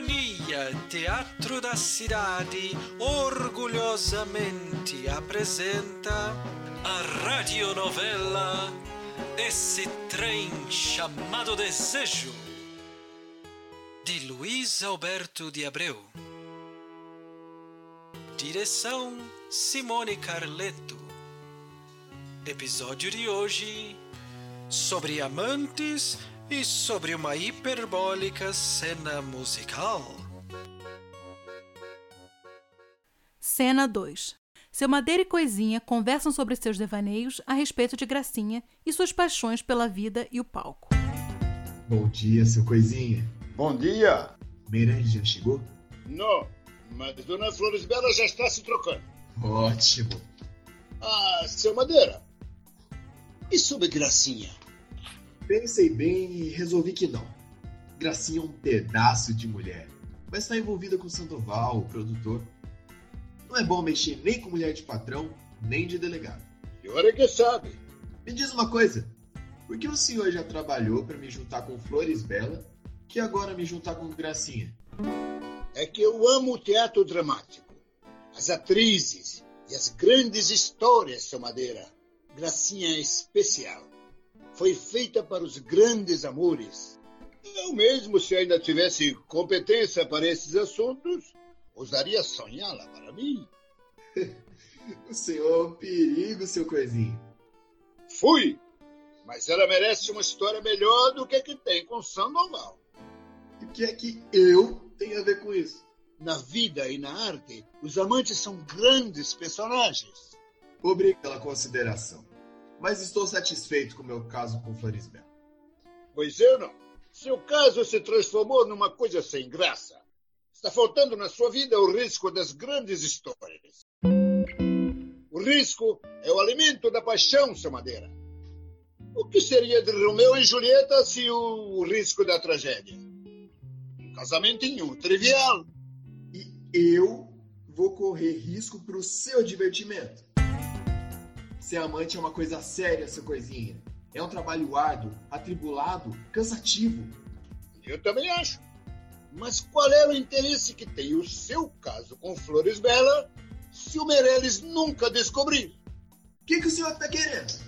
Companhia Teatro da Cidade orgulhosamente apresenta a radionovela Esse Trem Chamado Desejo, de Luiz Alberto de Abreu. Direção Simone Carleto. Episódio de hoje sobre amantes e sobre uma hiperbólica cena musical. Cena 2. Seu Madeira e Coisinha conversam sobre seus devaneios a respeito de Gracinha e suas paixões pela vida e o palco. Bom dia, seu Coisinha. Bom dia! Meirelles já chegou? Não, mas Dona Flores Bela já está se trocando. Ótimo. Ah, seu Madeira, e sobre Gracinha? Pensei bem e resolvi que não. Gracinha é um pedaço de mulher, mas está envolvida com Sandoval, o produtor. Não é bom mexer nem com mulher de patrão, nem de delegado. O senhor é que sabe. Me diz uma coisa: por que o senhor já trabalhou para me juntar com Flores Bela, que agora me juntar com Gracinha? É que eu amo o teatro dramático, as atrizes e as grandes histórias, seu Madeira. Gracinha é especial. Foi feita para os grandes amores. Eu mesmo, se ainda tivesse competência para esses assuntos, ousaria sonhá-la para mim. O senhor é um perigo, seu Coisinha. Fui, mas ela merece uma história melhor do que a que tem com Sandoval. E o que é que eu tenho a ver com isso? Na vida e na arte, os amantes são grandes personagens. Obrigado pela consideração. Mas estou satisfeito com o meu caso com Florisbel. Pois eu não. Seu caso se transformou numa coisa sem graça. Está faltando na sua vida o risco das grandes histórias. O risco é o alimento da paixão, seu Madeira. O que seria de Romeu e Julieta se o, risco da tragédia? Um casamentinho trivial. E eu vou correr risco para o seu divertimento. Ser amante é uma coisa séria, seu coisinha. É um trabalho árduo, atribulado, cansativo. Eu também acho. Mas qual é o interesse que tem o seu caso com Flores Bela se o Meirelles nunca descobrir? O que, que o senhor está querendo?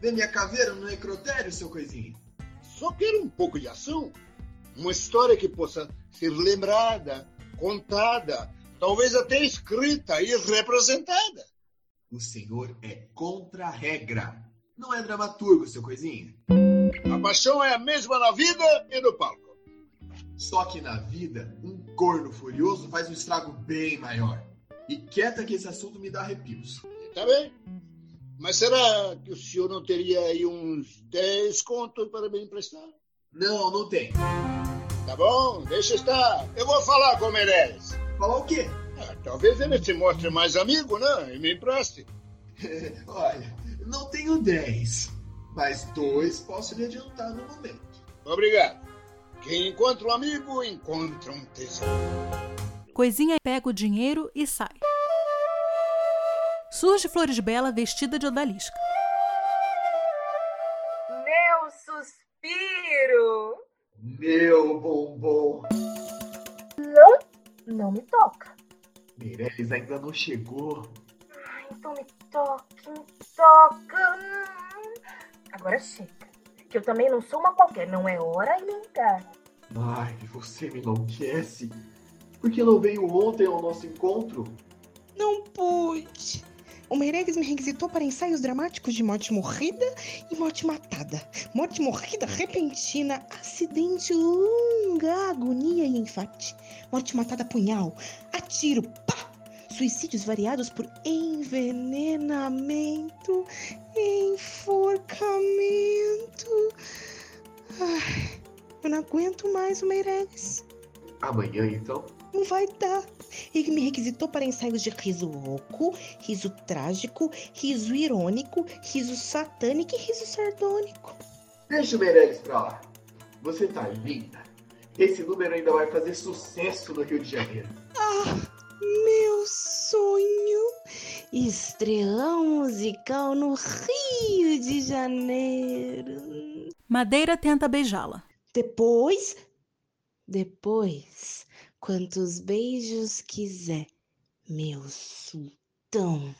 Ver minha caveira no necrotério, seu coisinha? Só quero um pouco de ação. Uma história que possa ser lembrada, contada, talvez até escrita e representada. O senhor é contra a regra. Não é dramaturgo, seu coisinha. A paixão é a mesma na vida e no palco. Só que na vida, um corno furioso faz um estrago bem maior. E quieta que esse assunto me dá arrepios. Tá bem. Mas será que o senhor não teria aí uns 10 contos para me emprestar? Não, não tem. Tá bom, deixa estar. Eu vou falar com o Meirelles. Falar o quê? Ah, talvez ele se mostre mais amigo, né? E me empreste. Olha, não tenho 10, mas dois posso lhe adiantar no momento. Obrigado. Quem encontra um amigo, encontra um tesouro. Coisinha pega o dinheiro e sai. Surge Flores Bela vestida de odalisca. Meu suspiro! Meu bombom. Não, não me toca. Meirelles ainda não chegou. Ai, então me toque, me toca. Agora chega. Que eu também não sou uma qualquer. Não é hora e nem lugar. Ai, você me enlouquece. Por que não veio ontem ao nosso encontro? Não pude. O Meirelles me requisitou para ensaios dramáticos de morte morrida e morte matada. Morte morrida repentina, acidente longa, agonia e enfate. Morte matada punhal, a tiro, pá! Suicídios variados por envenenamento, enforcamento. Ai, eu não aguento mais o Meirelles. Amanhã, então? Não vai dar. Ele me requisitou para ensaios de riso rouco, riso trágico, riso irônico, riso satânico e riso sardônico. Deixa o Meirelles pra lá. Você tá linda. Esse número ainda vai fazer sucesso no Rio de Janeiro. Ah, meu sonho! Estrelão musical no Rio de Janeiro. Madeira tenta beijá-la. Depois, depois, quantos beijos quiser, meu sultão.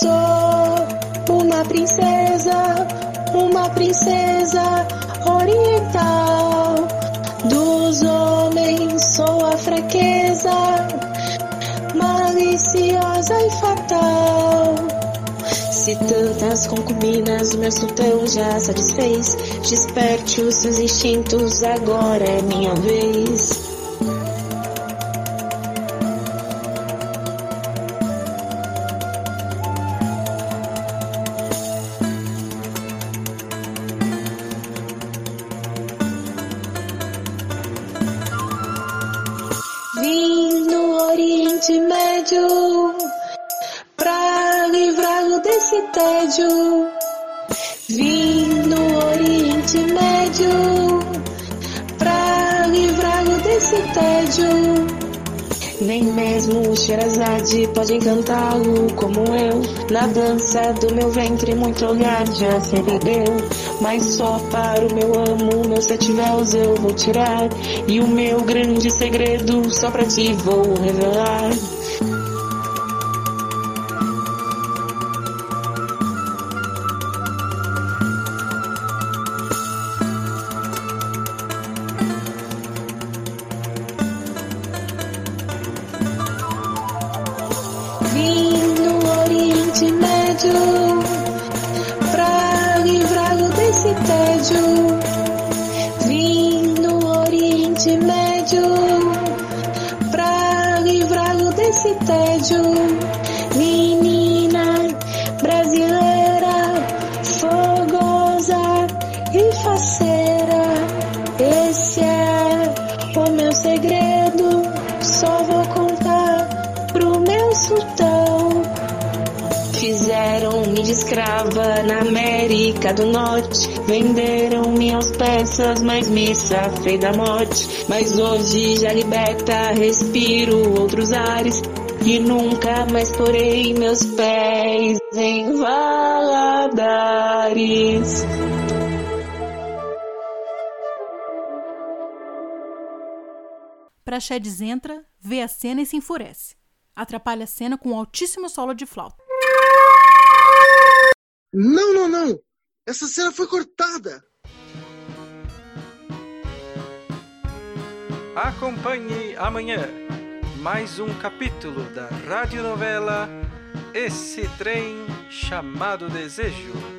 Sou uma princesa, uma princesa oriental. Dos homens sou a fraqueza, maliciosa e fatal. Se tantas concubinas o meu sultão já satisfez, desperte os seus instintos, agora é minha vez. Vim no Oriente Médio pra livrá-lo desse tédio. Vim no Oriente Médio pra livrá-lo desse tédio. Nem mesmo o Sherazade pode encantá-lo como eu. Na dança do meu ventre, muito olhar já se perdeu. Mas só para o meu amo, meus sete véus eu vou tirar. E o meu grande segredo só pra ti vou revelar. Tédio. Menina brasileira, fogosa e faceira, esse é o meu segredo. Só vou contar pro meu sultão. Fizeram-me de escrava na América do Norte. Venderam-me aos persas, mas me safei da morte. Mas hoje já liberta, respiro outros ares. E nunca mais porei meus pés em Valadares. Praxedes entra, vê a cena e se enfurece. Atrapalha a cena com um altíssimo solo de flauta. Não, não, não! Essa cena foi cortada! Acompanhe amanhã mais um capítulo da radionovela Esse Trem Chamado Desejo.